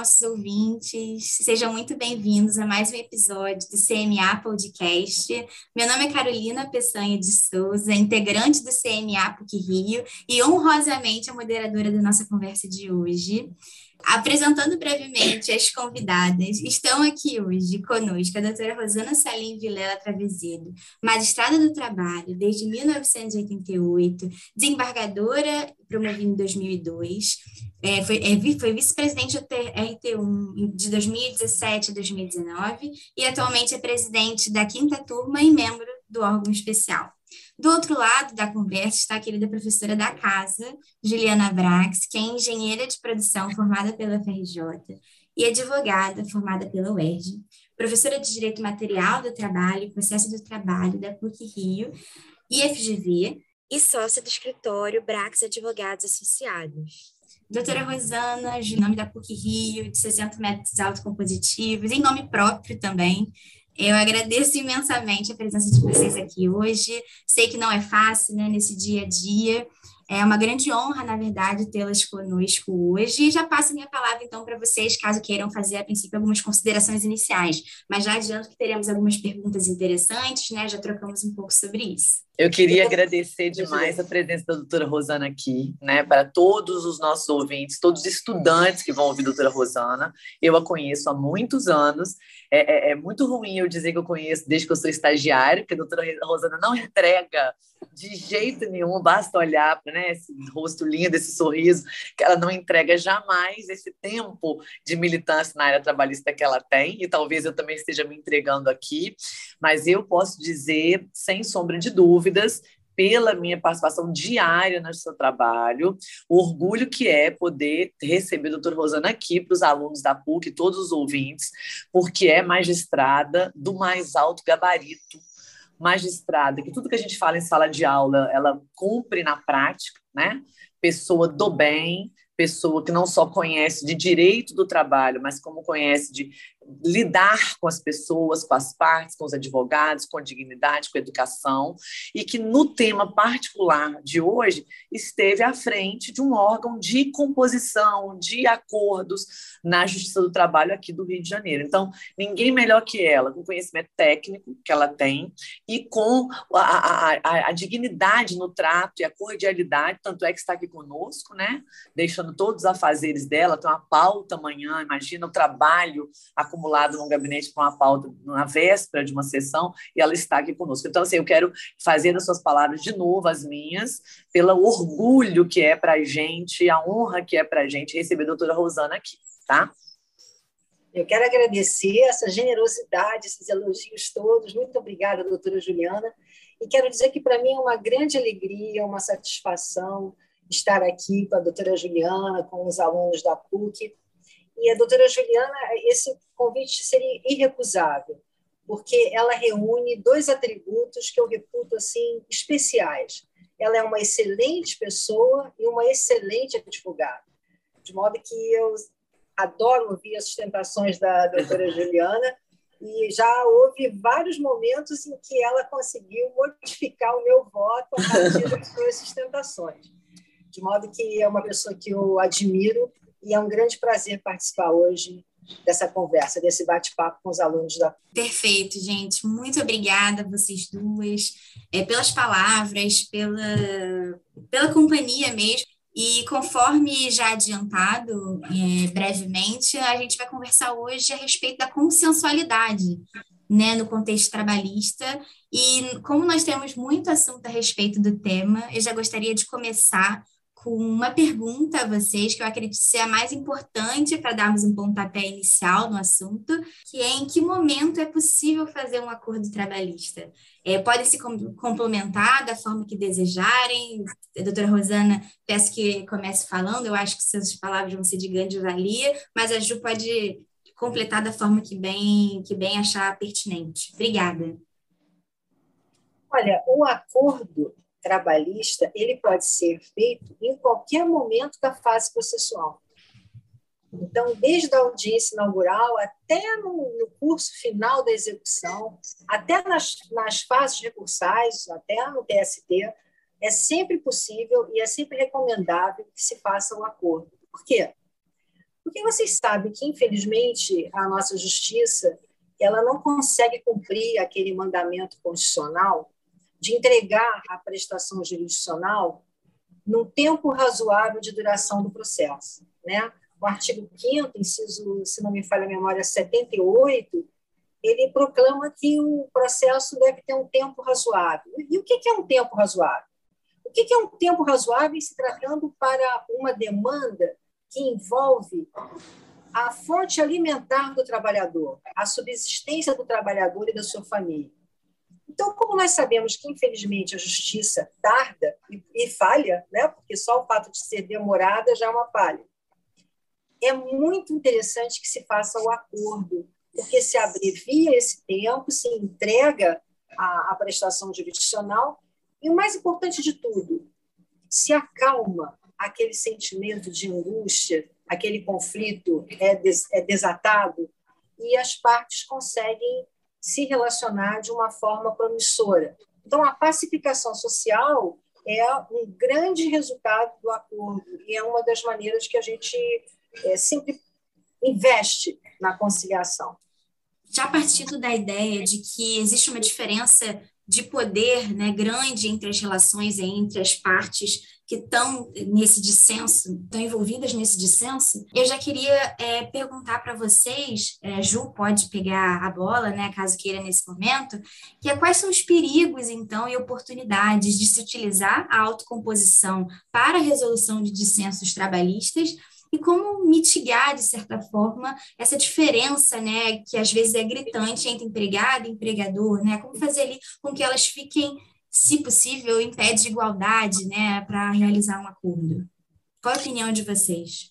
nossos ouvintes. Sejam muito bem-vindos a mais um episódio do CMA Podcast. Meu nome é Carolina Peçanha de Souza, integrante do CMA PUC Rio e honrosamente a moderadora da nossa conversa de hoje. Apresentando brevemente as convidadas, estão aqui hoje conosco a doutora Rosana Salim Vilela Travesedo, magistrada do trabalho desde 1988, desembargadora promovida em 2002, é, foi, é, foi vice-presidente do RT1 de 2017 a 2019 e atualmente é presidente da quinta turma e membro do órgão especial. Do outro lado da conversa está a querida professora da casa, Juliana Brax, que é engenheira de produção formada pela FRJ e advogada formada pela UERJ, professora de Direito Material do Trabalho e Processo do Trabalho da PUC Rio e FGV e sócia do escritório Brax Advogados Associados. Doutora Rosana, em nome da PUC Rio, de 60 metros autocompositivos, em nome próprio também, eu agradeço imensamente a presença de vocês aqui hoje. Sei que não é fácil, né, nesse dia a dia. É uma grande honra, na verdade, tê-las conosco hoje. E já passo a minha palavra, então, para vocês, caso queiram fazer, a princípio, algumas considerações iniciais. Mas já adianto que teremos algumas perguntas interessantes, né? Já trocamos um pouco sobre isso. Eu queria agradecer demais a presença da doutora Rosana aqui, né, para todos os nossos ouvintes, todos os estudantes que vão ouvir a doutora Rosana. Eu a conheço há muitos anos. É, é, é muito ruim eu dizer que eu conheço desde que eu sou estagiária, porque a doutora Rosana não entrega de jeito nenhum, basta olhar para né, esse rosto lindo, esse sorriso, que ela não entrega jamais esse tempo de militância na área trabalhista que ela tem, e talvez eu também esteja me entregando aqui, mas eu posso dizer, sem sombra de dúvidas, pela minha participação diária no seu trabalho, o orgulho que é poder receber a doutora Rosana aqui para os alunos da PUC, todos os ouvintes, porque é magistrada do mais alto gabarito magistrada, que tudo que a gente fala em sala de aula, ela cumpre na prática, né? Pessoa do bem, pessoa que não só conhece de direito do trabalho, mas como conhece de lidar com as pessoas, com as partes, com os advogados, com dignidade, com educação, e que no tema particular de hoje esteve à frente de um órgão de composição, de acordos na Justiça do Trabalho aqui do Rio de Janeiro. Então, ninguém melhor que ela, com o conhecimento técnico que ela tem e com a, a, a, dignidade no trato e a cordialidade, tanto é que está aqui conosco, né? deixando todos os afazeres dela, tem uma pauta amanhã, imagina o trabalho, a acumulado num gabinete com uma pauta na véspera de uma sessão e ela está aqui conosco. Então, assim, eu quero fazer das suas palavras de novo as minhas, pelo orgulho que é para a gente, a honra que é para a gente receber a doutora Rosana aqui, tá? Eu quero agradecer essa generosidade, esses elogios todos. Muito obrigada, doutora Juliana. E quero dizer que para mim é uma grande alegria, uma satisfação estar aqui com a doutora Juliana, com os alunos da PUC, e a doutora Juliana, esse convite seria irrecusável, porque ela reúne dois atributos que eu reputo assim especiais. Ela é uma excelente pessoa e uma excelente advogada, de modo que eu adoro ouvir as sustentações da doutora Juliana e já houve vários momentos em que ela conseguiu modificar o meu voto a partir das suas sustentações. De modo que é uma pessoa que eu admiro e é um grande prazer participar hoje dessa conversa, desse bate-papo com os alunos da. Perfeito, gente. Muito obrigada vocês duas é, pelas palavras, pela, pela companhia mesmo. E conforme já adiantado é, brevemente, a gente vai conversar hoje a respeito da consensualidade né, no contexto trabalhista. E como nós temos muito assunto a respeito do tema, eu já gostaria de começar com uma pergunta a vocês, que eu acredito ser a mais importante para darmos um pontapé inicial no assunto, que é em que momento é possível fazer um acordo trabalhista? É, podem se complementar da forma que desejarem. Doutora Rosana, peço que comece falando, eu acho que suas palavras vão ser de grande valia, mas a Ju pode completar da forma que bem, que bem achar pertinente. Obrigada. Olha, o acordo trabalhista ele pode ser feito em qualquer momento da fase processual. Então, desde a audiência inaugural até no, no curso final da execução, até nas, nas fases recursais, até no TST, é sempre possível e é sempre recomendável que se faça um acordo. Por quê? Porque vocês sabem que, infelizmente, a nossa justiça ela não consegue cumprir aquele mandamento constitucional de entregar a prestação jurisdicional num tempo razoável de duração do processo. Né? O artigo 5 inciso, se não me falha a memória, 78, ele proclama que o processo deve ter um tempo razoável. E o que é um tempo razoável? O que é um tempo razoável se tratando para uma demanda que envolve a fonte alimentar do trabalhador, a subsistência do trabalhador e da sua família? Então, como nós sabemos que, infelizmente, a justiça tarda e, e falha, né? porque só o fato de ser demorada já é uma falha, é muito interessante que se faça o acordo, porque se abrevia esse tempo, se entrega a, a prestação jurisdicional, e o mais importante de tudo, se acalma aquele sentimento de angústia, aquele conflito é, des, é desatado, e as partes conseguem se relacionar de uma forma promissora. Então, a pacificação social é um grande resultado do acordo e é uma das maneiras que a gente é, sempre investe na conciliação. Já partindo da ideia de que existe uma diferença de poder né, grande entre as relações entre as partes que estão nesse dissenso, estão envolvidas nesse dissenso, eu já queria é, perguntar para vocês, é, Ju pode pegar a bola, né, caso queira nesse momento, que é quais são os perigos, então, e oportunidades de se utilizar a autocomposição para a resolução de dissensos trabalhistas e como mitigar, de certa forma, essa diferença, né, que às vezes é gritante entre empregado e empregador, né, como fazer ali com que elas fiquem, se possível, em pé de igualdade, né, para realizar um acordo. Qual a opinião de vocês?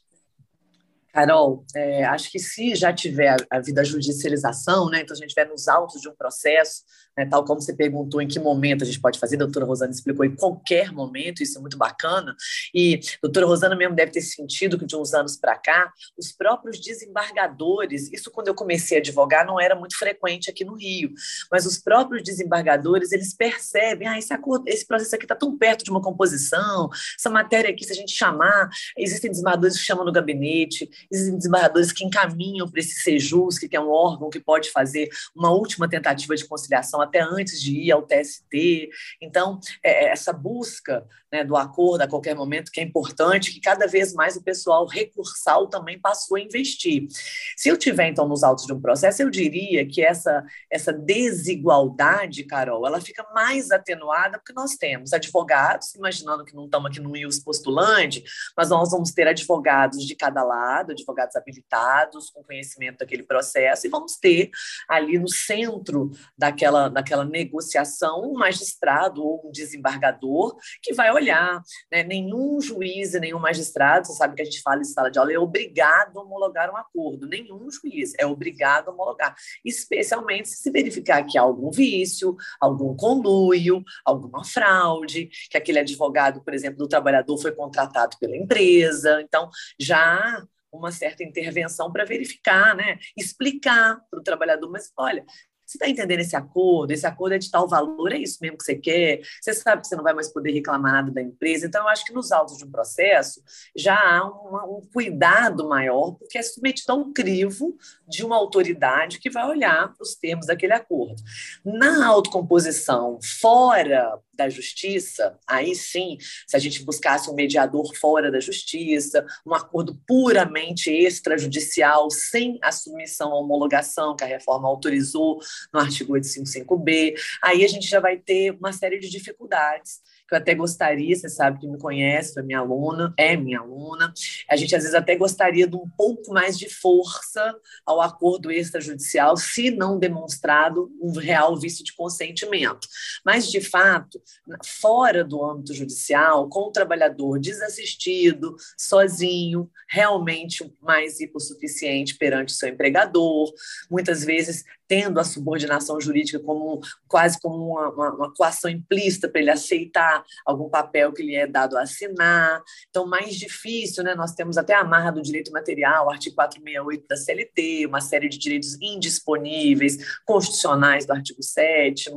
Carol, é, acho que se já tiver a vida judicialização, né, então a gente estiver nos autos de um processo, né, tal como você perguntou em que momento a gente pode fazer, a doutora Rosana explicou em qualquer momento, isso é muito bacana, e a doutora Rosana mesmo deve ter sentido que de uns anos para cá, os próprios desembargadores, isso quando eu comecei a advogar não era muito frequente aqui no Rio, mas os próprios desembargadores, eles percebem, ah, esse, acordo, esse processo aqui está tão perto de uma composição, essa matéria aqui, se a gente chamar, existem desembargadores que chamam no gabinete, existem desembargadores que encaminham para esse SEJUS, que é um órgão que pode fazer uma última tentativa de conciliação até antes de ir ao TST. Então, é, é, essa busca né, do acordo a qualquer momento, que é importante, que cada vez mais o pessoal recursal também passou a investir. Se eu tiver, então, nos autos de um processo, eu diria que essa, essa desigualdade, Carol, ela fica mais atenuada porque nós temos advogados, imaginando que não estamos aqui no IUS postulante, mas nós vamos ter advogados de cada lado, advogados habilitados, com conhecimento daquele processo, e vamos ter ali no centro daquela naquela negociação um magistrado ou um desembargador que vai olhar. Né? Nenhum juiz e nenhum magistrado, você sabe que a gente fala em sala de aula, é obrigado a homologar um acordo. Nenhum juiz é obrigado a homologar, especialmente se se verificar que há algum vício, algum conluio, alguma fraude, que aquele advogado, por exemplo, do trabalhador foi contratado pela empresa. Então, já uma certa intervenção para verificar, né? explicar para o trabalhador, mas olha, você está entendendo esse acordo? Esse acordo é de tal valor, é isso mesmo que você quer? Você sabe que você não vai mais poder reclamar nada da empresa. Então, eu acho que nos autos de um processo já há um cuidado maior, porque é submetido a um crivo de uma autoridade que vai olhar os termos daquele acordo. Na autocomposição, fora da justiça, aí sim, se a gente buscasse um mediador fora da justiça, um acordo puramente extrajudicial, sem a submissão à homologação que a reforma autorizou no artigo 855B, aí a gente já vai ter uma série de dificuldades que eu até gostaria, você sabe que me conhece, foi minha aluna, é minha aluna, a gente às vezes até gostaria de um pouco mais de força ao acordo extrajudicial, se não demonstrado um real vício de consentimento. Mas, de fato, fora do âmbito judicial, com o trabalhador desassistido, sozinho, realmente mais hipossuficiente perante o seu empregador, muitas vezes tendo a subordinação jurídica como quase como uma, uma, uma coação implícita para ele aceitar algum papel que lhe é dado a assinar. Então, mais difícil, né? Nós temos até a amarra do direito material, artigo 468 da CLT, uma série de direitos indisponíveis, constitucionais do artigo 7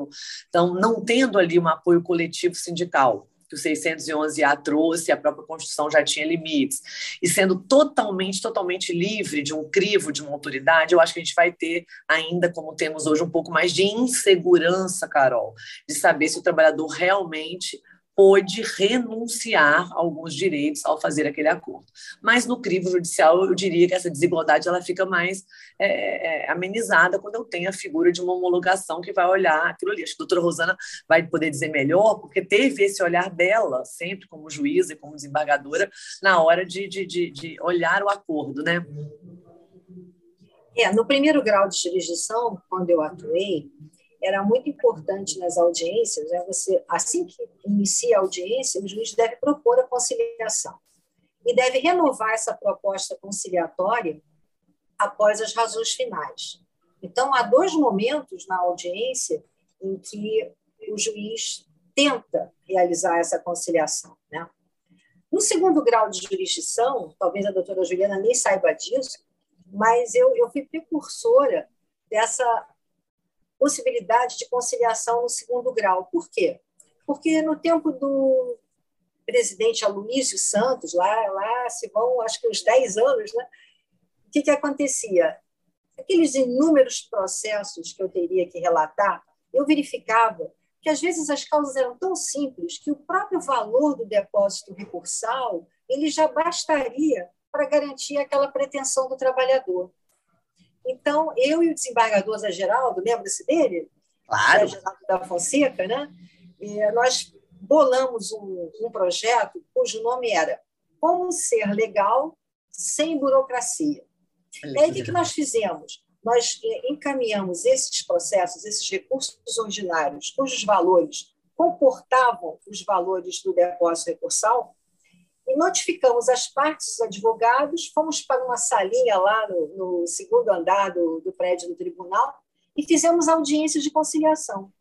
Então, não tendo ali um apoio coletivo sindical, que o 611-A trouxe, a própria Constituição já tinha limites. E sendo totalmente, totalmente livre de um crivo de uma autoridade, eu acho que a gente vai ter ainda, como temos hoje, um pouco mais de insegurança, Carol, de saber se o trabalhador realmente pôde renunciar a alguns direitos ao fazer aquele acordo. Mas no crivo judicial, eu diria que essa desigualdade ela fica mais é, é, amenizada quando eu tenho a figura de uma homologação que vai olhar aquilo ali. Acho que a doutora Rosana vai poder dizer melhor, porque teve esse olhar dela, sempre como juíza e como desembargadora, na hora de, de, de, de olhar o acordo, né? É, no primeiro grau de jurisdição, quando eu atuei, era muito importante nas audiências, né, você, assim que inicia a audiência, o juiz deve propor a conciliação e deve renovar essa proposta conciliatória após as razões finais. Então, há dois momentos na audiência em que o juiz tenta realizar essa conciliação. Né? No segundo grau de jurisdição, talvez a doutora Juliana nem saiba disso, mas eu, eu fui precursora dessa possibilidade de conciliação no segundo grau. Por quê? Porque no tempo do presidente Aloysio Santos, lá, lá se vão, acho que uns 10 anos, né? o que, que acontecia? Aqueles inúmeros processos que eu teria que relatar, eu verificava que às vezes as causas eram tão simples que o próprio valor do depósito recursal ele já bastaria para garantir aquela pretensão do trabalhador. Então, eu e o desembargador Zé Geraldo, lembra-se dele? Claro. Zé Geraldo da Fonseca, né? E nós bolamos um, um projeto cujo nome era Como Ser Legal Sem Burocracia. E aí, o que, que nós fizemos? Nós eh, encaminhamos esses processos, esses recursos ordinários, cujos valores comportavam os valores do depósito recursal, e notificamos as partes, os advogados, fomos para uma salinha lá no, no segundo andar do, do prédio do tribunal e fizemos audiências de conciliação.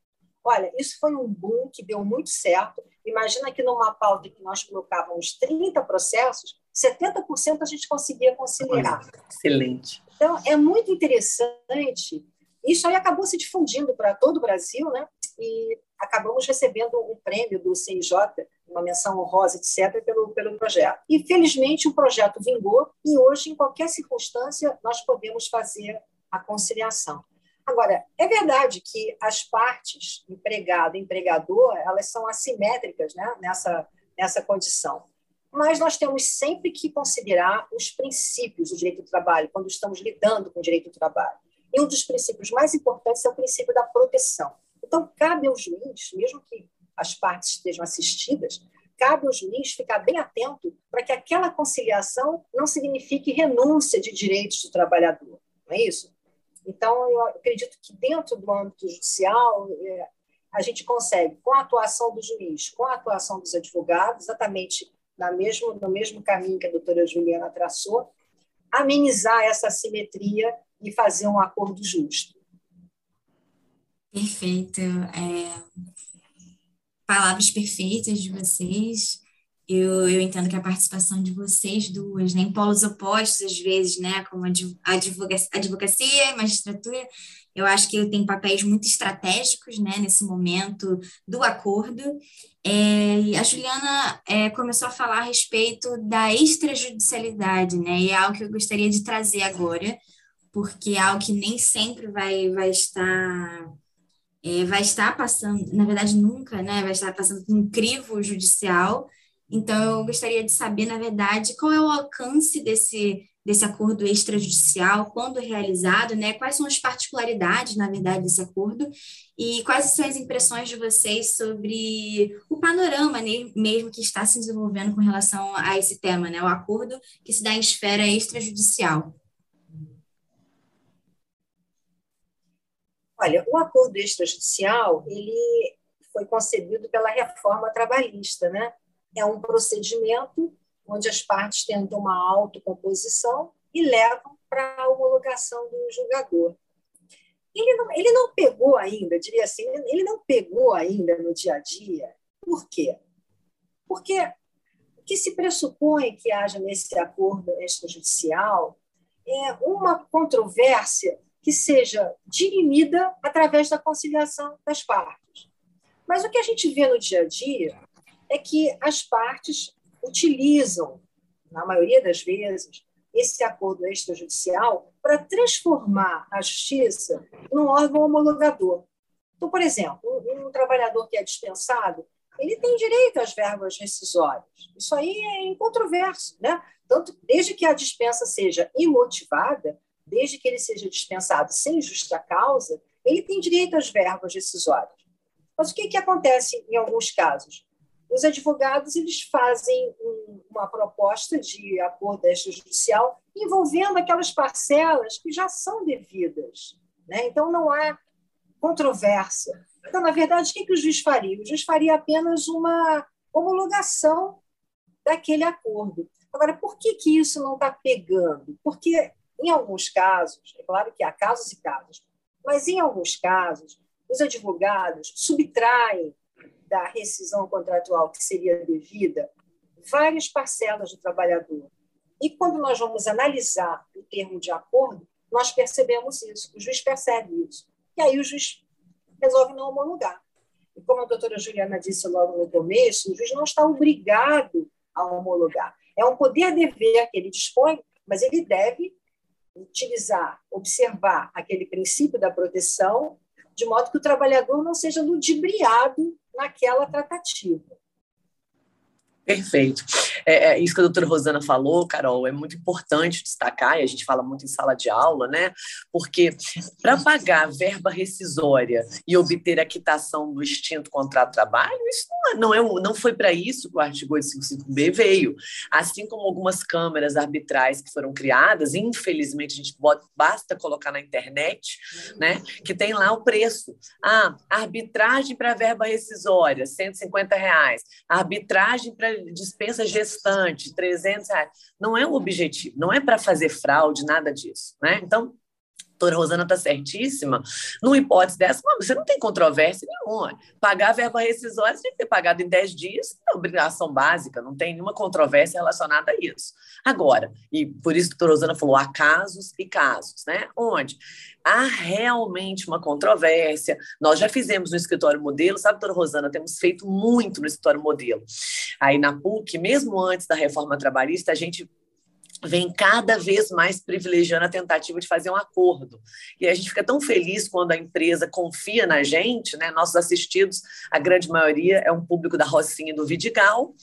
Olha, isso foi um boom que deu muito certo. Imagina que numa pauta que nós colocávamos 30 processos, 70% a gente conseguia conciliar. Excelente. Então, é muito interessante. Isso aí acabou se difundindo para todo o Brasil, né? E acabamos recebendo um prêmio do CIJ uma menção honrosa, etc., pelo, pelo projeto. E, felizmente, o projeto vingou e hoje, em qualquer circunstância, nós podemos fazer a conciliação. Agora, é verdade que as partes, empregado e empregador, elas são assimétricas né, nessa, nessa condição. Mas nós temos sempre que considerar os princípios do direito do trabalho, quando estamos lidando com o direito do trabalho. E um dos princípios mais importantes é o princípio da proteção. Então, cabe ao juiz, mesmo que as partes estejam assistidas, cabe ao juiz ficar bem atento para que aquela conciliação não signifique renúncia de direitos do trabalhador, não é isso? Então, eu acredito que dentro do âmbito judicial, é, a gente consegue, com a atuação do juiz, com a atuação dos advogados, exatamente na mesmo, no mesmo caminho que a doutora Juliana traçou, amenizar essa assimetria e fazer um acordo justo. Perfeito. É, palavras perfeitas de vocês. Eu, eu entendo que a participação de vocês duas, né, em polos opostos, às vezes, né, como a advocacia, e magistratura, eu acho que tem papéis muito estratégicos né, nesse momento do acordo. É, a Juliana é, começou a falar a respeito da extrajudicialidade, né, e é algo que eu gostaria de trazer agora, porque é algo que nem sempre vai, vai estar é, vai estar passando, na verdade nunca, né, vai estar passando por um crivo judicial. Então, eu gostaria de saber, na verdade, qual é o alcance desse, desse acordo extrajudicial, quando realizado, né, quais são as particularidades, na verdade, desse acordo e quais são as impressões de vocês sobre o panorama né, mesmo que está se desenvolvendo com relação a esse tema, né, o acordo que se dá em esfera extrajudicial. Olha, o acordo extrajudicial ele foi concebido pela reforma trabalhista, né? É um procedimento onde as partes tentam uma autocomposição e levam para a homologação do julgador. Ele não, ele não pegou ainda, diria assim, ele não pegou ainda no dia a dia. Por quê? Porque o que se pressupõe que haja nesse acordo extrajudicial é uma controvérsia que seja dirimida através da conciliação das partes. Mas o que a gente vê no dia a dia é que as partes utilizam, na maioria das vezes, esse acordo extrajudicial para transformar a justiça num órgão homologador. Então, por exemplo, um, um, trabalhador que é dispensado, ele tem direito às verbas rescisórias. Isso aí é incontroverso, né? Tanto desde que a dispensa seja imotivada, desde que ele seja dispensado sem justa causa, ele tem direito às verbas rescisórias. Mas o que, que acontece em alguns casos? Os advogados eles fazem uma proposta de acordo extrajudicial envolvendo aquelas parcelas que já são devidas. Né? Então, não há controvérsia. Então, na verdade, o que, que o juiz faria? O juiz faria apenas uma homologação daquele acordo. Agora, por que, que isso não está pegando? Porque, em alguns casos, é claro que há casos e casos, mas em alguns casos, os advogados subtraem da rescisão contratual que seria devida várias parcelas do trabalhador. E quando nós vamos analisar o termo de acordo, nós percebemos isso, o juiz percebe isso. E aí o juiz resolve não homologar. E como a doutora Juliana disse logo no começo, o juiz não está obrigado a homologar. É um poder-dever que ele dispõe, mas ele deve utilizar, observar aquele princípio da proteção, de modo que o trabalhador não seja ludibriado naquela tratativa. Perfeito. É, é, isso que a doutora Rosana falou, Carol, é muito importante destacar, e a gente fala muito em sala de aula, né? Porque para pagar verba rescisória e obter a quitação do extinto contrato de trabalho, isso não, é, não, é, não foi para isso que o artigo 855B veio. Assim como algumas câmeras arbitrais que foram criadas, infelizmente a gente bota, basta colocar na internet, né? Que tem lá o preço. Ah, arbitragem para verba rescisória, 150 reais. Arbitragem para dispensa gestante, 300 reais. Não é o objetivo, não é para fazer fraude, nada disso. Né? Então, doutora Rosana está certíssima, numa hipótese dessa, você não tem controvérsia nenhuma. Pagar a verba rescisória tem que ter pagado em 10 dias, é obrigação básica, não tem nenhuma controvérsia relacionada a isso. Agora, e por isso a doutora Rosana falou, há casos e casos, né? Onde há realmente uma controvérsia. Nós já fizemos no escritório modelo, sabe, doutora Rosana, temos feito muito no escritório modelo. Aí na PUC, mesmo antes da reforma trabalhista, a gente vem cada vez mais privilegiando a tentativa de fazer um acordo. E a gente fica tão feliz quando a empresa confia na gente, né? Nossos assistidos, a grande maioria é um público da Rocinha e do Vidigal.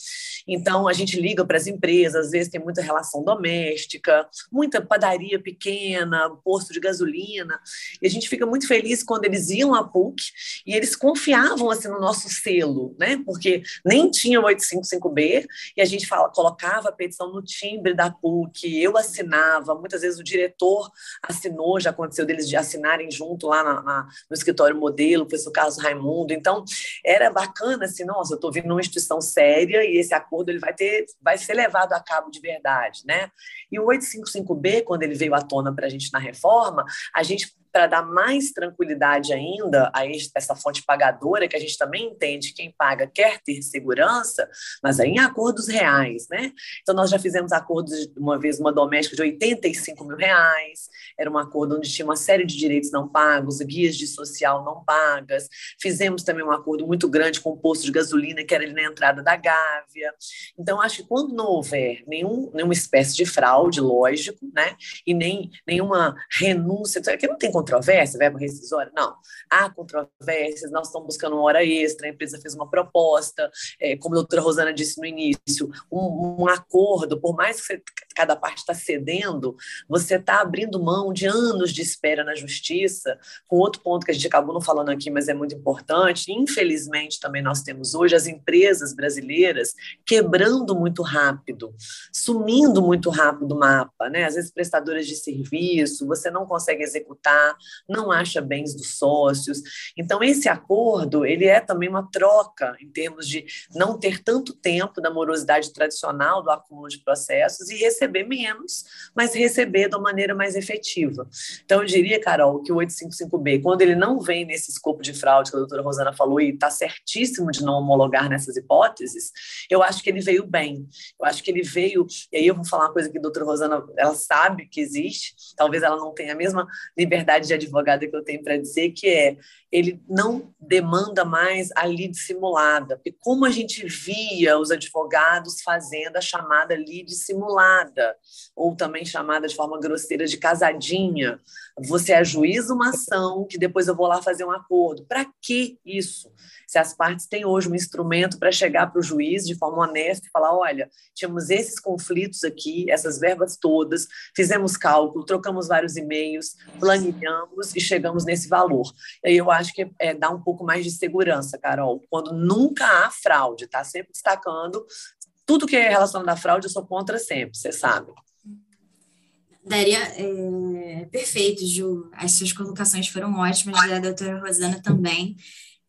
Então a gente liga para as empresas, às vezes tem muita relação doméstica, muita padaria pequena, posto de gasolina. E a gente fica muito feliz quando eles iam à PUC e eles confiavam assim no nosso selo, né? Porque nem tinha o 855B e a gente fala, colocava a petição no timbre da PUC que eu assinava, muitas vezes o diretor assinou, já aconteceu deles de assinarem junto lá na, na, no escritório modelo, foi o caso Raimundo. Então, era bacana assim, nossa, eu estou vindo numa instituição séria e esse acordo ele vai ter, vai ser levado a cabo de verdade, né? E o 855B, quando ele veio à tona para a gente na reforma, a gente para dar mais tranquilidade ainda a essa fonte pagadora, que a gente também entende quem paga quer ter segurança, mas aí em acordos reais, né? Então, nós já fizemos acordos, uma vez, uma doméstica de 85 mil reais, era um acordo onde tinha uma série de direitos não pagos, guias de social não pagas, fizemos também um acordo muito grande com o posto de gasolina, que era ali na entrada da Gávea. Então, acho que quando não houver nenhum, nenhuma espécie de fraude, lógico, né? E nem nenhuma renúncia, que não tem controvérsia, verbo rescisório? Não. Há controvérsias, nós estamos buscando uma hora extra, a empresa fez uma proposta, é, como a doutora Rosana disse no início, um, um acordo, por mais que você, cada parte está cedendo, você está abrindo mão de anos de espera na justiça, com outro ponto que a gente acabou não falando aqui, mas é muito importante, infelizmente também nós temos hoje as empresas brasileiras quebrando muito rápido, sumindo muito rápido do mapa, né? Às vezes prestadoras de serviço, você não consegue executar, não acha bens dos sócios. Então, esse acordo, ele é também uma troca em termos de não ter tanto tempo da morosidade tradicional do acúmulo de processos e receber menos, mas receber de uma maneira mais efetiva. Então, eu diria, Carol, que o 855B, quando ele não vem nesse escopo de fraude que a doutora Rosana falou e está certíssimo de não homologar nessas hipóteses, eu acho que ele veio bem. Eu acho que ele veio, e aí eu vou falar uma coisa que a doutora Rosana, ela sabe que existe, talvez ela não tenha a mesma liberdade qualidade de advogada que eu tenho para dizer, que é ele não demanda mais a lide simulada, porque como a gente via os advogados fazendo a chamada lide simulada, ou também chamada de forma grosseira de casadinha, você ajuiza uma ação que depois eu vou lá fazer um acordo. Para que isso? Se as partes têm hoje um instrumento para chegar para o juiz de forma honesta e falar: olha, tínhamos esses conflitos aqui, essas verbas todas, fizemos cálculo, trocamos vários e-mails, e chegamos nesse valor. E eu acho que é, dá um pouco mais de segurança, Carol, quando nunca há fraude, tá sempre destacando tudo que é relacionado à fraude, eu sou contra sempre, você sabe. Daria, é, perfeito, Ju. As suas colocações foram ótimas, da doutora Rosana também.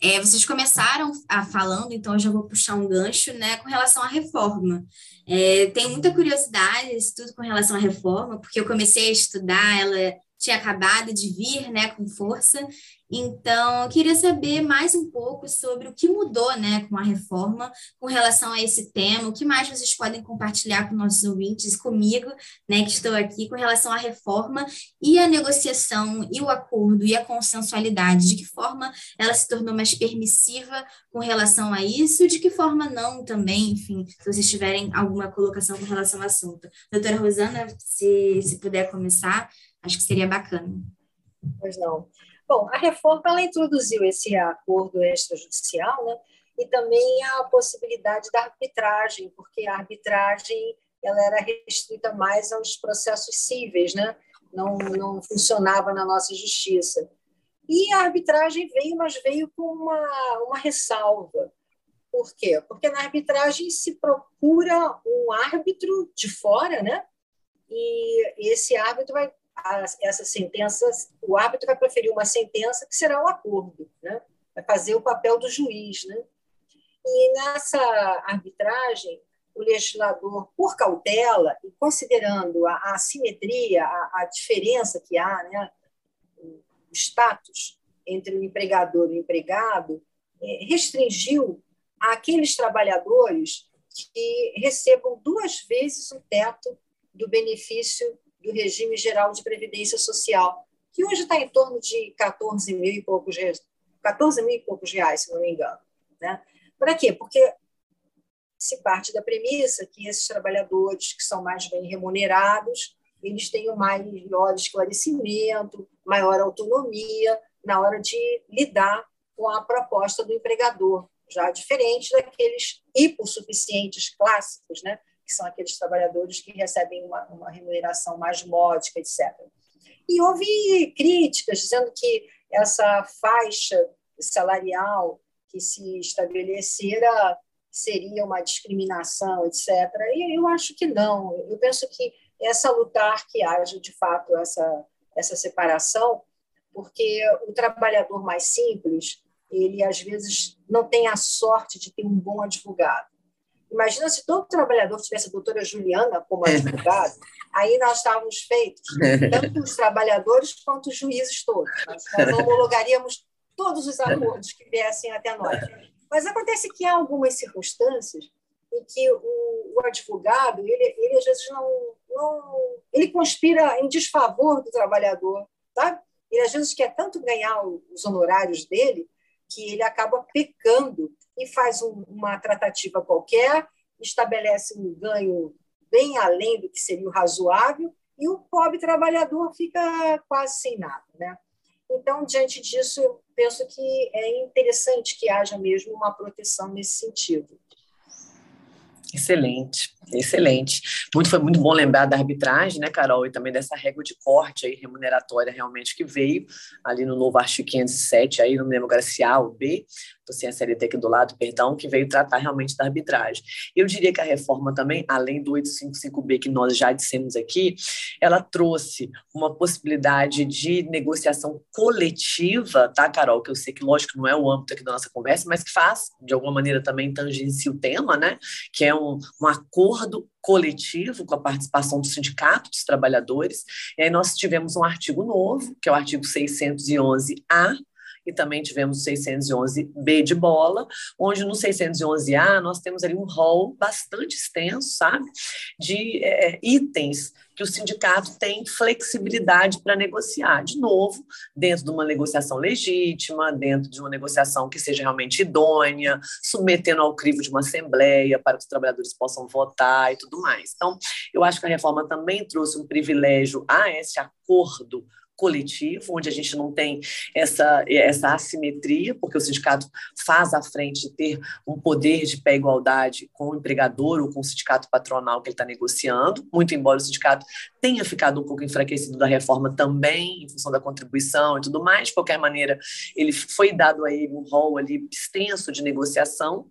É, vocês começaram a falando, então eu já vou puxar um gancho, né, com relação à reforma. É, tem muita curiosidade, isso tudo com relação à reforma, porque eu comecei a estudar, ela tinha acabado de vir, né, com força, então, eu queria saber mais um pouco sobre o que mudou né, com a reforma com relação a esse tema, o que mais vocês podem compartilhar com nossos ouvintes, comigo, né, que estou aqui, com relação à reforma e a negociação e o acordo e a consensualidade, de que forma ela se tornou mais permissiva com relação a isso, de que forma não também, enfim, se vocês tiverem alguma colocação com relação ao assunto. Doutora Rosana, se, se puder começar, acho que seria bacana. Pois não. Bom, a reforma ela introduziu esse acordo extrajudicial, né? E também a possibilidade da arbitragem, porque a arbitragem ela era restrita mais aos processos cíveis, né? Não, não funcionava na nossa justiça. E a arbitragem veio, mas veio com uma, uma ressalva. Por quê? Porque na arbitragem se procura um árbitro de fora, né? E esse árbitro vai essa sentença, o árbitro vai proferir uma sentença que será um acordo, né? vai fazer o papel do juiz. Né? E nessa arbitragem, o legislador, por cautela e considerando a, a assimetria, a, a, diferença que há, né? o status entre o empregador e o empregado, é, restringiu aqueles trabalhadores que recebam duas vezes o teto do benefício do regime geral de previdência social, que hoje está em torno de 14 mil e poucos reais, 14 mil e poucos reais, se não me engano. Né? Para quê? Porque se parte da premissa que esses trabalhadores que são mais bem remunerados, eles tenham maior esclarecimento, maior autonomia na hora de lidar com a proposta do empregador, já diferente daqueles hipossuficientes clássicos, né, que são aqueles trabalhadores que recebem uma, uma remuneração mais módica, etc. E houve críticas dizendo que essa faixa salarial que se estabelecera seria uma discriminação, etc. E eu acho que não. Eu penso que essa lutar que haja de fato essa essa separação, porque o trabalhador mais simples ele às vezes não tem a sorte de ter um bom advogado. Imagina se todo trabalhador tivesse a doutora Juliana como é. advogada, aí nós estávamos feitos, tanto os trabalhadores quanto os juízes todos. Nós, nós homologaríamos todos os acordos que viessem até nós. Mas acontece que há algumas circunstâncias em que o, o advogado, ele, ele às vezes não, não, ele conspira em desfavor do trabalhador, tá? Ele às vezes quer tanto ganhar os honorários dele que ele acaba pecando e faz um, uma tratativa qualquer, estabelece um ganho bem além do que seria o razoável, e o pobre trabalhador fica quase sem nada. Né? Então, diante disso, eu penso que é interessante que haja mesmo uma proteção nesse sentido. Excelente, excelente. Muito foi muito bom lembrar da arbitragem, né, Carol, e também dessa régua de corte aí remuneratória realmente que veio ali no novo artigo 507 aí no me lembro agora se A ou B, tô sem a CLT aqui do lado, perdão, que veio tratar realmente da arbitragem. Eu diria que a reforma também, além do 855B que nós já dissemos aqui, ela trouxe uma possibilidade de negociação coletiva, tá, Carol, que eu sei que lógico não é o âmbito aqui da nossa conversa, mas que faz de alguma maneira também tangencia o tema, né, que é um, um acordo coletivo com a participação do sindicato dos trabalhadores. E aí nós tivemos um artigo novo, que é o artigo 611-A, e também tivemos o 611B de bola, onde no 611A nós temos ali um rol bastante extenso, sabe, de é, itens que o sindicato tem flexibilidade para negociar. De novo, dentro de uma negociação legítima, dentro de uma negociação que seja realmente idônea, submetendo ao crivo de uma assembleia para que os trabalhadores possam votar e tudo mais. Então, eu acho que a reforma também trouxe um privilégio a esse acordo coletivo, onde a gente não tem essa, essa assimetria, porque o sindicato faz à frente ter um poder de pé igualdade com o empregador ou com o sindicato patronal que ele está negociando, muito embora o sindicato tenha ficado um pouco enfraquecido da reforma também, em função da contribuição e tudo mais. De qualquer maneira, ele foi dado a ele um rol ali extenso de negociação.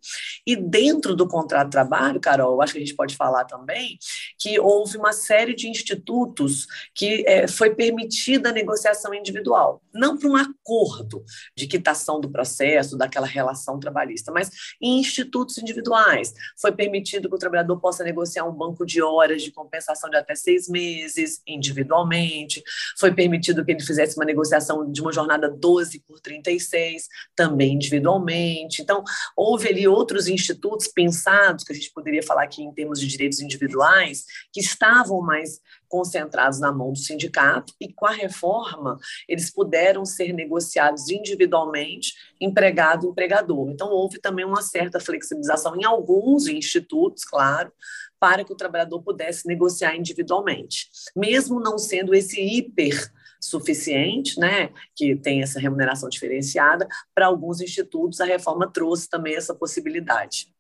E dentro do contrato de trabalho, Carol, acho que a gente pode falar também que houve uma série de institutos que é, foi permitida negociação individual, não para um acordo de quitação do processo, daquela relação trabalhista, mas em institutos individuais. Foi permitido que o trabalhador possa negociar um banco de horas de compensação de até seis meses individualmente. Foi permitido que ele fizesse uma negociação de uma jornada 12 por 36, também individualmente. Então, houve ali outros institutos pensados, que a gente poderia falar aqui em termos de direitos individuais, que estavam mais concentrados na mão do sindicato, e com a reforma, eles puderam ser negociados individualmente, empregado empregador. Então, houve também uma certa flexibilização em alguns institutos, claro, para que o trabalhador pudesse negociar individualmente, mesmo não sendo esse hiper suficiente, né, que tem essa remuneração diferenciada, para alguns institutos a reforma trouxe também essa possibilidade.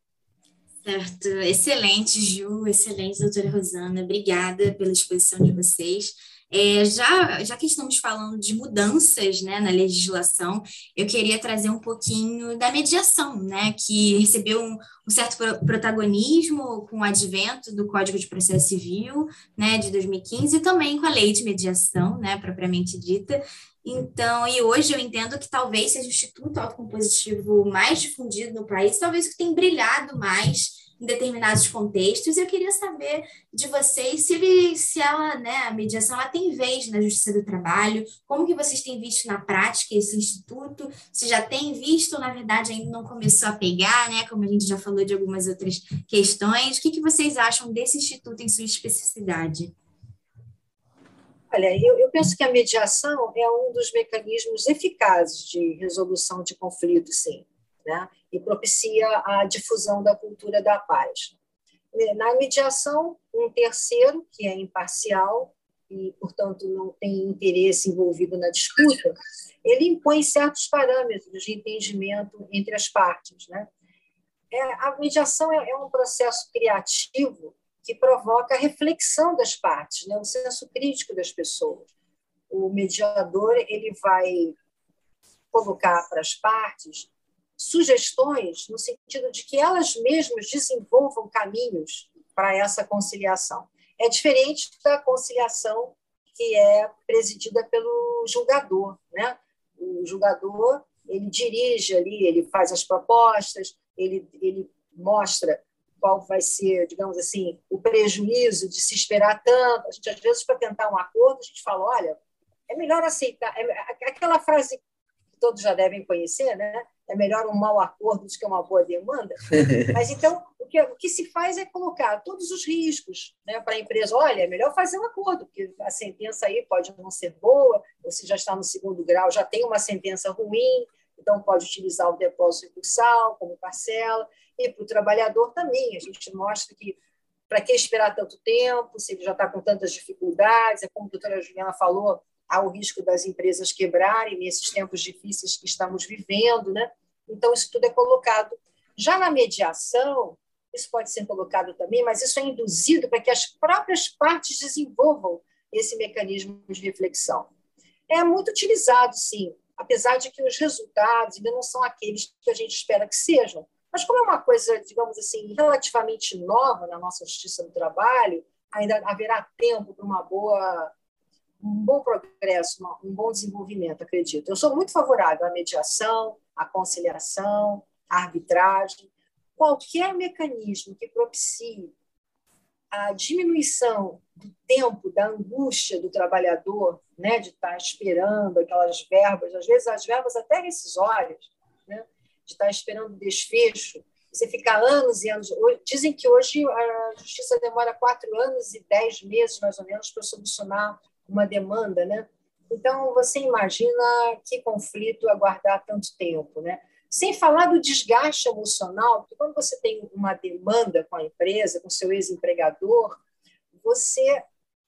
Certo, excelente, Ju, excelente, doutora Rosana, obrigada pela exposição de vocês. É, já, já que estamos falando de mudanças né, na legislação, eu queria trazer um pouquinho da mediação, né, que recebeu um, um certo protagonismo com o advento do Código de Processo Civil né, de 2015 e também com a lei de mediação, né, propriamente dita. Então, e hoje eu entendo que talvez seja o Instituto Autocompositivo mais difundido no país, talvez que tem brilhado mais em determinados contextos. Eu queria saber de vocês se, ele, se ela, né, a mediação ela tem vez na Justiça do Trabalho, como que vocês têm visto na prática esse instituto, se já tem visto ou, na verdade, ainda não começou a pegar, né, como a gente já falou de algumas outras questões. O que, que vocês acham desse instituto em sua especificidade? Olha, eu, eu, penso que a mediação é um dos mecanismos eficazes de resolução de conflitos, sim né? e propicia a difusão da cultura da paz. Na mediação, um terceiro, que é imparcial e, portanto, não tem interesse envolvido na disputa, ele impõe certos parâmetros de entendimento entre as partes. Né? É, a mediação é, é um processo criativo que provoca a reflexão das partes, né? o senso crítico das pessoas. O mediador ele vai colocar para as partes sugestões no sentido de que elas mesmas desenvolvam caminhos para essa conciliação. É diferente da conciliação que é presidida pelo julgador, né? O julgador ele dirige ali, ele faz as propostas, ele ele mostra qual vai ser, digamos assim, o prejuízo de se esperar tanto. A gente às vezes para tentar um acordo a gente fala, olha, é melhor aceitar. É, aquela frase todos já devem conhecer, né? é melhor um mau acordo do que uma boa demanda. Mas então, o que, o que se faz é colocar todos os riscos né, para a empresa. Olha, é melhor fazer um acordo, porque a sentença aí pode não ser boa, você já está no segundo grau, já tem uma sentença ruim, então pode utilizar o depósito recursal como parcela. E para o trabalhador também, a gente mostra que para que esperar tanto tempo, se ele já está com tantas dificuldades, é como a doutora Juliana falou, há o risco das empresas quebrarem nesses tempos difíceis que estamos vivendo, né? Então isso tudo é colocado. Já na mediação, isso pode ser colocado também, mas isso é induzido para que as próprias partes desenvolvam esse mecanismo de reflexão. É muito utilizado, sim, apesar de que os resultados ainda não são aqueles que a gente espera que sejam. Mas como é uma coisa, digamos assim, relativamente nova na nossa justiça do trabalho, ainda haverá tempo para uma boa um bom progresso, um bom desenvolvimento, acredito. Eu sou muito favorável à mediação, à conciliação, à arbitragem, qualquer mecanismo que propicie a diminuição do tempo, da angústia do trabalhador, né, de estar esperando aquelas verbas, às vezes as verbas até rescisórias, né, de estar esperando o desfecho, você fica anos e anos. Dizem que hoje a justiça demora quatro anos e dez meses, mais ou menos, para solucionar uma demanda, né? Então, você imagina que conflito aguardar tanto tempo, né? Sem falar do desgaste emocional, porque quando você tem uma demanda com a empresa, com seu ex-empregador, você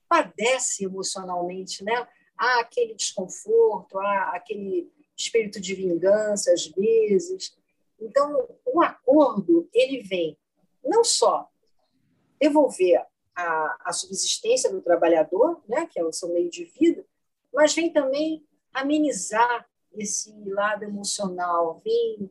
padece emocionalmente, né? Há aquele desconforto, há aquele espírito de vingança, às vezes. Então, o acordo, ele vem não só devolver a, a subsistência do trabalhador, né, que é o seu meio de vida, mas vem também amenizar esse lado emocional, vem,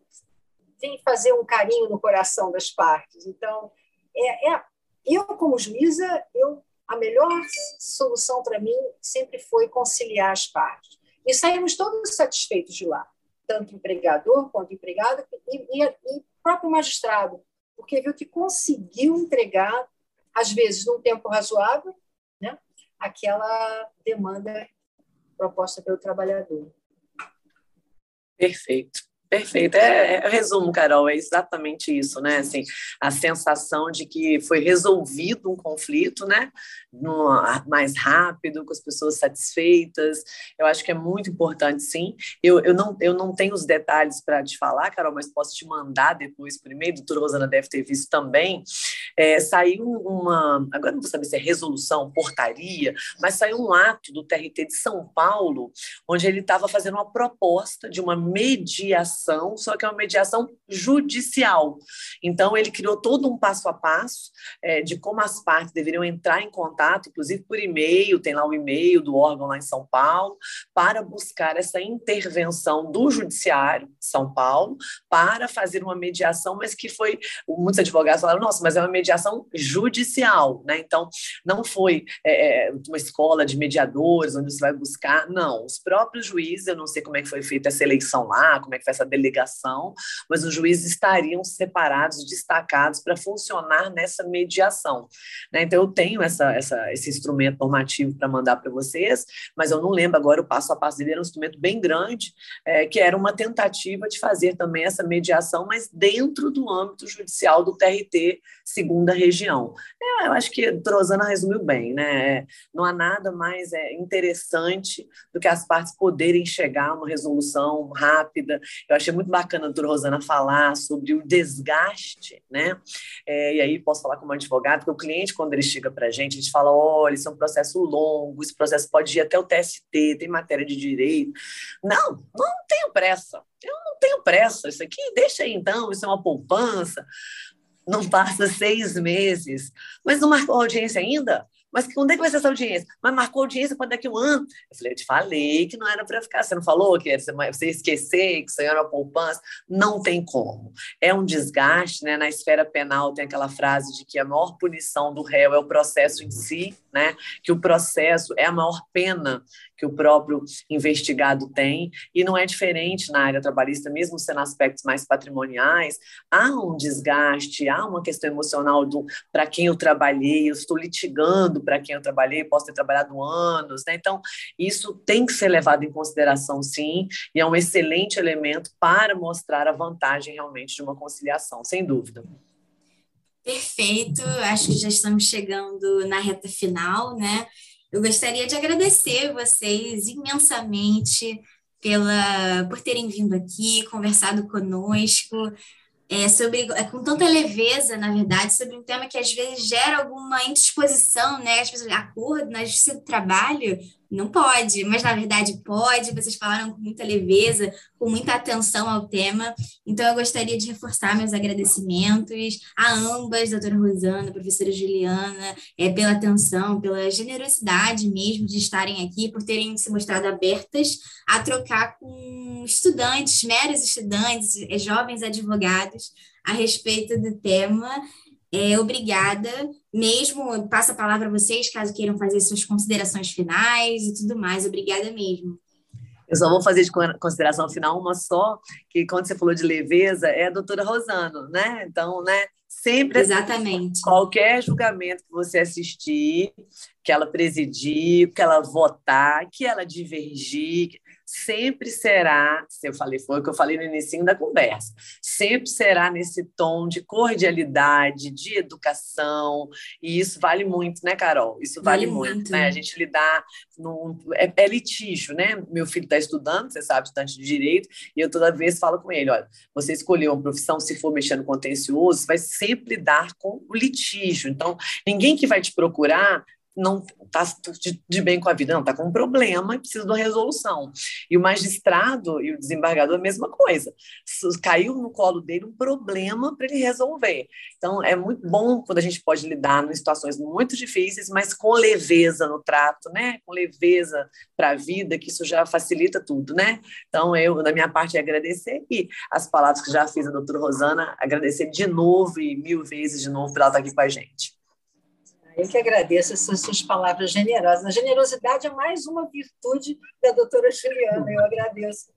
vem fazer um carinho no coração das partes. Então, é, é eu como juíza, eu a melhor solução para mim sempre foi conciliar as partes. E saímos todos satisfeitos de lá, tanto empregador quanto empregado e, e, e próprio magistrado, porque viu que conseguiu entregar, às vezes, num tempo razoável, né, aquela demanda proposta pelo trabalhador. Perfeito. Perfeito. É, é, resumo, Carol, é exatamente isso, né? Assim, a sensação de que foi resolvido um conflito, né? No, mais rápido, com as pessoas satisfeitas. Eu acho que é muito importante, sim. Eu, eu, não, eu não tenho os detalhes para te falar, Carol, mas posso te mandar depois por e-mail. Doutora Rosana deve ter visto também. É, saiu uma. Agora não vou saber se é resolução, portaria, mas saiu um ato do TRT de São Paulo, onde ele estava fazendo uma proposta de uma mediação mediação, só que é uma mediação judicial. Então, ele criou todo um passo a passo é, de como as partes deveriam entrar em contato, inclusive por e-mail, tem lá o e-mail do órgão lá em São Paulo, para buscar essa intervenção do Judiciário São Paulo para fazer uma mediação, mas que foi. Muitos advogados falaram, nossa, mas é uma mediação judicial, né? Então, não foi é, é uma escola de mediadores onde você vai buscar, não. Os próprios juízes, eu não sei como é que foi feita essa eleição lá, como é que foi essa delegação, mas os juízes estariam separados, destacados para funcionar nessa mediação. Né? Então, eu tenho essa, essa, esse instrumento normativo para mandar para vocês, mas eu não lembro agora o passo a passo dele, era um instrumento bem grande, é, que era uma tentativa de fazer também essa mediação, mas dentro do âmbito judicial do TRT, segunda região. É, eu acho que a Rosana resumiu bem, né? Não há nada mais é, interessante do que as partes poderem chegar a uma resolução rápida. Eu achei muito bacana a doutora Rosana falar sobre o desgaste, né? É, e aí posso falar como advogado, que o cliente, quando ele chega para a gente, a gente fala: olha, isso é um processo longo, esse processo pode ir até o TST, tem matéria de direito. Não, não tenho pressa. Eu não tenho pressa. Isso aqui, deixa aí então, isso é uma poupança. Não passa seis meses. Mas não marcou audiência ainda? Mas quando é que vai ser essa audiência? Mas marcou audiência para daqui a um ano. Eu falei, eu te falei que não era para ficar. Você não falou que era você esquecer que isso era uma poupança? Não tem como. É um desgaste, né? Na esfera penal tem aquela frase de que a maior punição do réu é o processo em si, né? Que o processo é a maior pena que o próprio investigado tem, e não é diferente na área trabalhista, mesmo sendo aspectos mais patrimoniais, há um desgaste, há uma questão emocional do para quem eu trabalhei, eu estou litigando para quem eu trabalhei, posso ter trabalhado anos, né? Então, isso tem que ser levado em consideração, sim, e é um excelente elemento para mostrar a vantagem realmente de uma conciliação, sem dúvida. Perfeito, acho que já estamos chegando na reta final, né? Eu gostaria de agradecer vocês imensamente pela por terem vindo aqui, conversado conosco, é, sobre, é, com tanta leveza, na verdade, sobre um tema que às vezes gera alguma indisposição, né? As pessoas, acordo na justiça do trabalho, não pode, mas na verdade pode. Vocês falaram com muita leveza, com muita atenção ao tema. Então, eu gostaria de reforçar meus agradecimentos a ambas, doutora Rosana, professora Juliana, é, pela atenção, pela generosidade mesmo de estarem aqui, por terem se mostrado abertas a trocar com estudantes, meros estudantes, é, jovens advogados, a respeito do tema. É, obrigada. Mesmo, passo a palavra a vocês, caso queiram fazer suas considerações finais e tudo mais. Obrigada mesmo. Eu só vou fazer de consideração final uma só, que quando você falou de leveza, é a doutora Rosano, né? Então, né, Sempre Exatamente. Qualquer julgamento que você assistir, que ela presidir, que ela votar, que ela divergir, sempre será, eu falei, foi o que eu falei no início da conversa, sempre será nesse tom de cordialidade, de educação, e isso vale muito, né, Carol? Isso vale, vale muito, muito, né? A gente lidar num, é, é, litígio, né? Meu filho está estudando, você sabe, estudante de direito, e eu toda vez falo com ele, olha, você escolheu uma profissão, se for mexendo com contencioso, vai sempre lidar com o litígio. Então, ninguém que vai te procurar não está de, de, bem com a vida, não, está com um problema e precisa de uma resolução. E o magistrado e o desembargador, a mesma coisa. Caiu no colo dele um problema para ele resolver. Então, é muito bom quando a gente pode lidar em situações muito difíceis, mas com leveza no trato, né? Com leveza para a vida, que isso já facilita tudo, né? Então, eu, da minha parte, é agradecer e as palavras que já fiz a doutora Rosana, agradecer de novo e mil vezes de novo por ela estar aqui com a gente. Eu que agradeço essas suas palavras generosas. A generosidade é mais uma virtude da doutora Juliana, eu agradeço.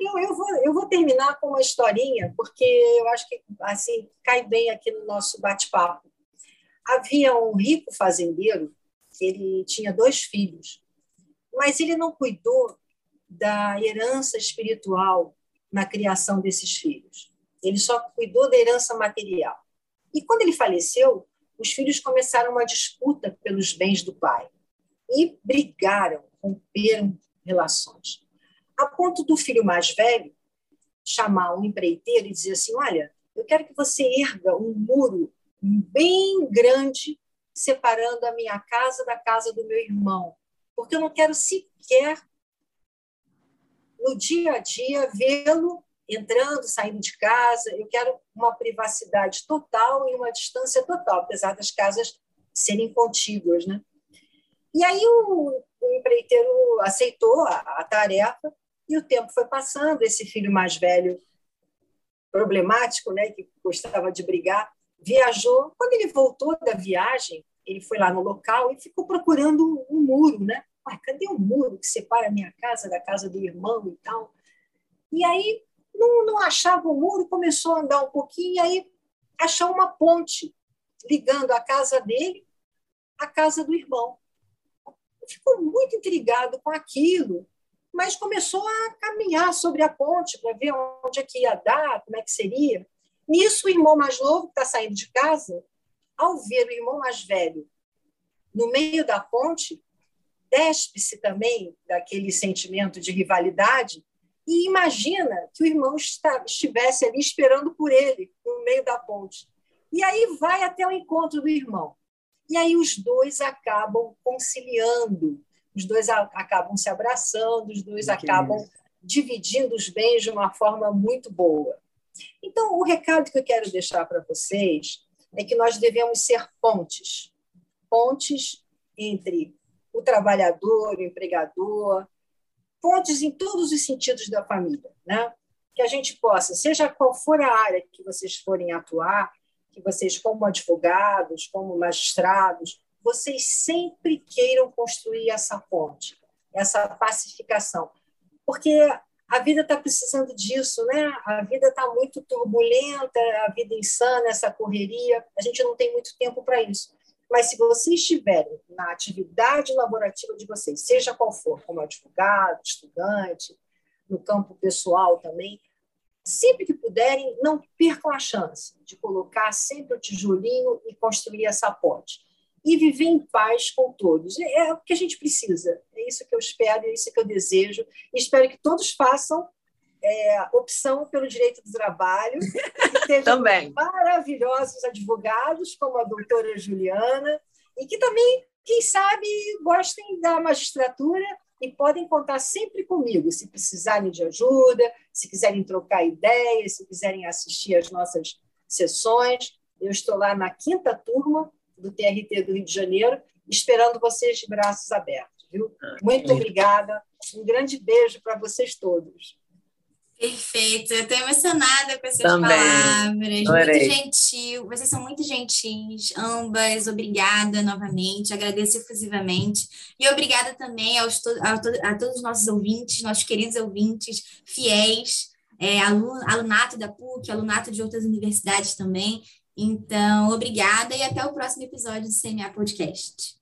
Eu, eu, vou, eu vou terminar com uma historinha, porque eu acho que assim cai bem aqui no nosso bate-papo. Havia um rico fazendeiro ele tinha dois filhos, mas ele não cuidou da herança espiritual na criação desses filhos. Ele só cuidou da herança material. E quando ele faleceu, os filhos começaram uma disputa pelos bens do pai e brigaram, romperam relações. A ponto do filho mais velho chamar um empreiteiro e dizer assim: Olha, eu quero que você erga um muro bem grande separando a minha casa da casa do meu irmão, porque eu não quero sequer no dia a dia vê-lo entrando, saindo de casa. Eu quero uma privacidade total e uma distância total, apesar das casas serem contíguas, né? E aí o, o empreiteiro aceitou a, a tarefa e o tempo foi passando. Esse filho mais velho, problemático, né, que gostava de brigar, viajou. Quando ele voltou da viagem, ele foi lá no local e ficou procurando um muro, né? Ué, cadê o muro que separa a minha casa da casa do irmão e tal? E aí não, não achava o muro, começou a andar um pouquinho, e aí achou uma ponte ligando a casa dele à casa do irmão. Ficou muito intrigado com aquilo, mas começou a caminhar sobre a ponte para ver onde é que ia dar, como é que seria. Nisso, o irmão mais novo, que está saindo de casa, ao ver o irmão mais velho no meio da ponte, despe-se também daquele sentimento de rivalidade e imagina que o irmão está, estivesse ali esperando por ele, no meio da ponte. E aí vai até o encontro do irmão. E aí os dois acabam conciliando, os dois acabam se abraçando, os dois que acabam isso. dividindo os bens de uma forma muito boa. Então, o recado que eu quero deixar para vocês é que nós devemos ser pontes pontes entre o trabalhador, o empregador, pontes em todos os sentidos da família, né? Que a gente possa, seja qual for a área que vocês forem atuar, que vocês, como advogados, como magistrados, vocês sempre queiram construir essa ponte, essa pacificação, porque a vida está precisando disso, né? A vida está muito turbulenta, a vida insana, essa correria, a gente não tem muito tempo para isso. Mas se vocês estiverem na atividade laborativa de vocês, seja qual for, como advogado, estudante, no campo pessoal também, sempre que puderem, não percam a chance de colocar sempre o tijolinho e construir essa ponte. E viver em paz com todos. É, é o que a gente precisa. É isso que eu espero, é isso que eu desejo. E espero que todos façam é, opção pelo direito do trabalho. Que também. maravilhosos advogados, como a doutora Juliana, e que também, quem sabe, gostem da magistratura e podem contar sempre comigo, se precisarem de ajuda, se quiserem trocar ideias, se quiserem assistir às nossas sessões. Eu estou lá na quinta turma do TRT do Rio de Janeiro, esperando vocês de braços abertos. Viu? Ah, Muito obrigada. Um grande beijo para vocês todos. Perfeito, eu estou emocionada com essas Também. palavras. Adorei. Muito gentil, vocês são muito gentis, ambas. Obrigada novamente, agradeço efusivamente. E obrigada também aos a, a todos os nossos ouvintes, nossos queridos ouvintes, fiéis, é, alunato da PUC, alunato de outras universidades também, Então, obrigada e até o próximo episódio do CMA Podcast.